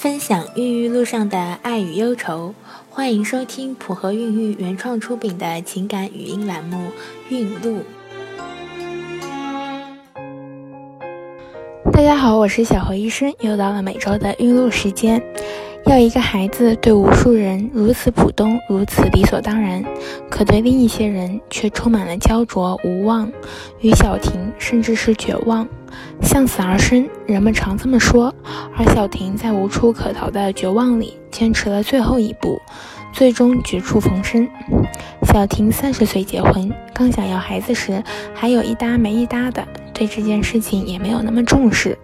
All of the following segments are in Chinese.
分享孕育路上的爱与忧愁，欢迎收听普和孕育原创出品的情感语音栏目《孕路》。大家好，我是小何医生，又到了每周的孕路时间。要一个孩子对无数人如此普通，如此理所当然，可对另一些人却充满了焦灼、无望与小婷甚至是绝望。向死而生，人们常这么说。而小婷在无处可逃的绝望里，坚持了最后一步，最终绝处逢生。小婷三十岁结婚，刚想要孩子时，还有一搭没一搭的，对这件事情也没有那么重视。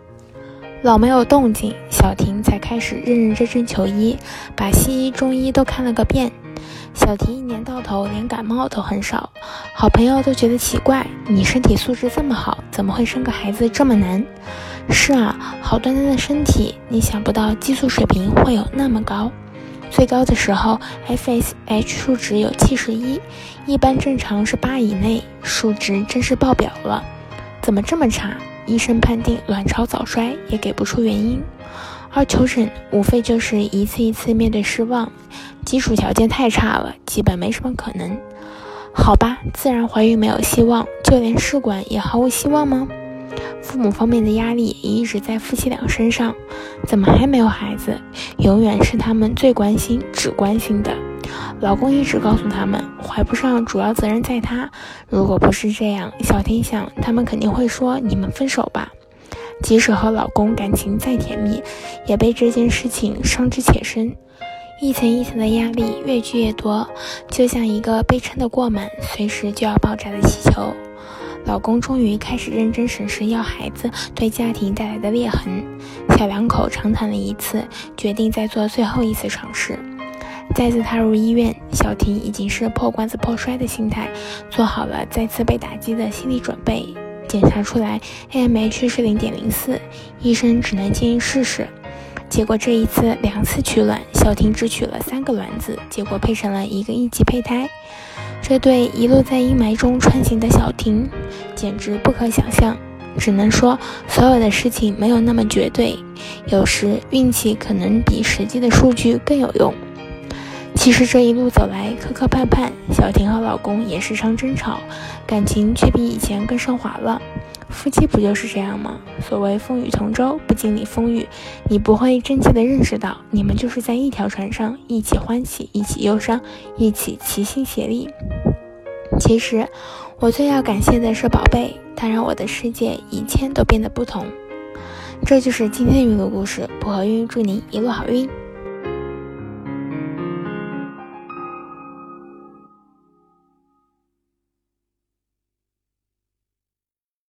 老没有动静，小婷才开始认认真真求医，把西医、中医都看了个遍。小婷一年到头连感冒都很少，好朋友都觉得奇怪，你身体素质这么好，怎么会生个孩子这么难？是啊，好端端的身体，你想不到激素水平会有那么高，最高的时候 FSH 数值有七十一，一般正常是八以内，数值真是爆表了。怎么这么差？医生判定卵巢早衰，也给不出原因。而求诊无非就是一次一次面对失望，基础条件太差了，基本没什么可能。好吧，自然怀孕没有希望，就连试管也毫无希望吗？父母方面的压力也一直在夫妻俩身上，怎么还没有孩子？永远是他们最关心、只关心的。老公一直告诉他们，怀不上主要责任在他。如果不是这样，小婷想，他们肯定会说你们分手吧。即使和老公感情再甜蜜，也被这件事情伤之且深。一层一层的压力越聚越多，就像一个被撑得过满、随时就要爆炸的气球。老公终于开始认真审视要孩子对家庭带来的裂痕。小两口长谈了一次，决定再做最后一次尝试。再次踏入医院，小婷已经是破罐子破摔的心态，做好了再次被打击的心理准备。检查出来 AMH 是零点零四，医生只能建议试试。结果这一次两次取卵，小婷只取了三个卵子，结果配成了一个一级胚胎。这对一路在阴霾中穿行的小婷，简直不可想象。只能说，所有的事情没有那么绝对，有时运气可能比实际的数据更有用。其实这一路走来磕磕绊绊，小婷和老公也时常争吵，感情却比以前更升华了。夫妻不就是这样吗？所谓风雨同舟，不经历风雨，你不会真切的认识到，你们就是在一条船上，一起欢喜，一起忧伤，一起齐心协力。其实，我最要感谢的是宝贝，他让我的世界一切都变得不同。这就是今天的孕路故事，不和孕祝您一路好运。